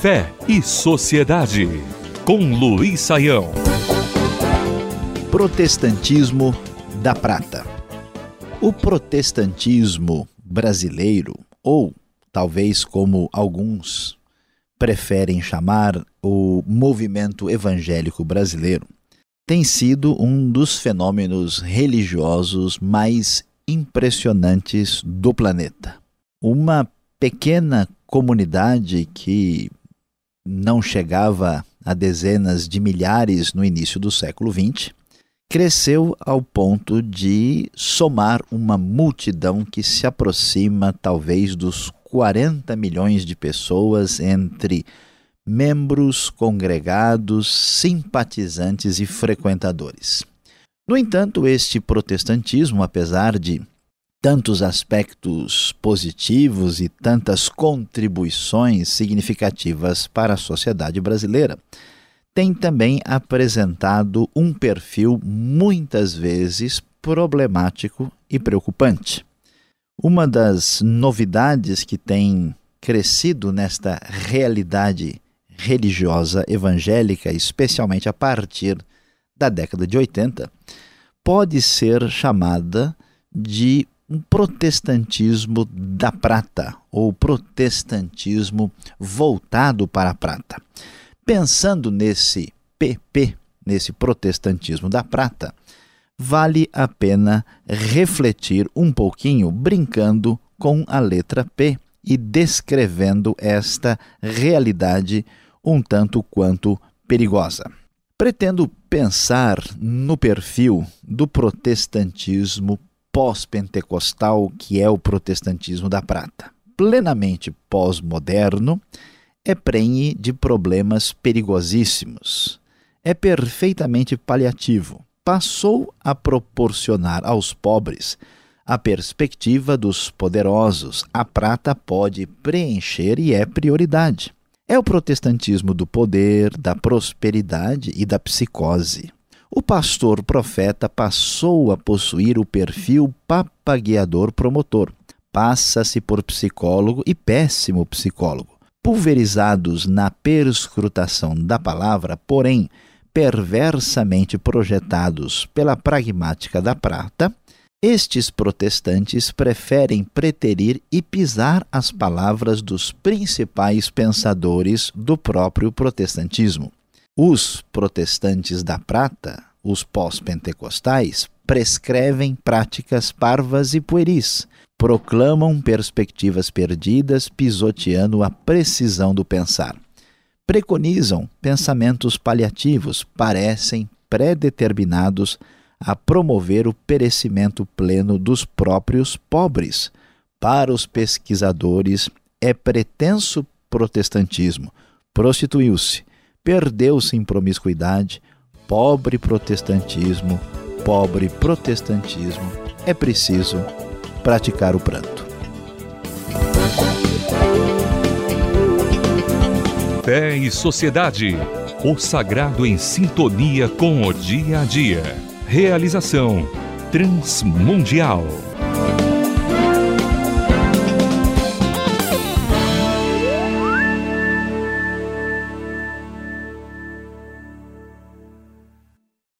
Fé e Sociedade, com Luiz Saião. Protestantismo da Prata. O protestantismo brasileiro, ou talvez como alguns preferem chamar o movimento evangélico brasileiro, tem sido um dos fenômenos religiosos mais impressionantes do planeta. Uma pequena comunidade que não chegava a dezenas de milhares no início do século XX, cresceu ao ponto de somar uma multidão que se aproxima talvez dos 40 milhões de pessoas entre membros, congregados, simpatizantes e frequentadores. No entanto, este protestantismo, apesar de tantos aspectos positivos e tantas contribuições significativas para a sociedade brasileira, tem também apresentado um perfil muitas vezes problemático e preocupante. Uma das novidades que tem crescido nesta realidade religiosa evangélica, especialmente a partir da década de 80, pode ser chamada de um protestantismo da prata, ou protestantismo voltado para a prata. Pensando nesse PP, nesse protestantismo da prata, vale a pena refletir um pouquinho brincando com a letra P e descrevendo esta realidade um tanto quanto perigosa. Pretendo pensar no perfil do protestantismo pós-pentecostal, que é o protestantismo da prata. Plenamente pós-moderno, é prenhe de problemas perigosíssimos. É perfeitamente paliativo. Passou a proporcionar aos pobres a perspectiva dos poderosos. A prata pode preencher e é prioridade. É o protestantismo do poder, da prosperidade e da psicose o pastor profeta passou a possuir o perfil papagueador promotor. Passa-se por psicólogo e péssimo psicólogo. Pulverizados na perscrutação da palavra, porém perversamente projetados pela pragmática da prata, estes protestantes preferem preterir e pisar as palavras dos principais pensadores do próprio protestantismo. Os protestantes da prata, os pós-pentecostais, prescrevem práticas parvas e pueris, proclamam perspectivas perdidas, pisoteando a precisão do pensar. Preconizam pensamentos paliativos, parecem predeterminados a promover o perecimento pleno dos próprios pobres. Para os pesquisadores, é pretenso protestantismo. Prostituiu-se, perdeu-se em promiscuidade, pobre protestantismo, pobre protestantismo, é preciso praticar o pranto. Fé e Sociedade. O sagrado em sintonia com o dia a dia. Realização Transmundial.